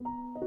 you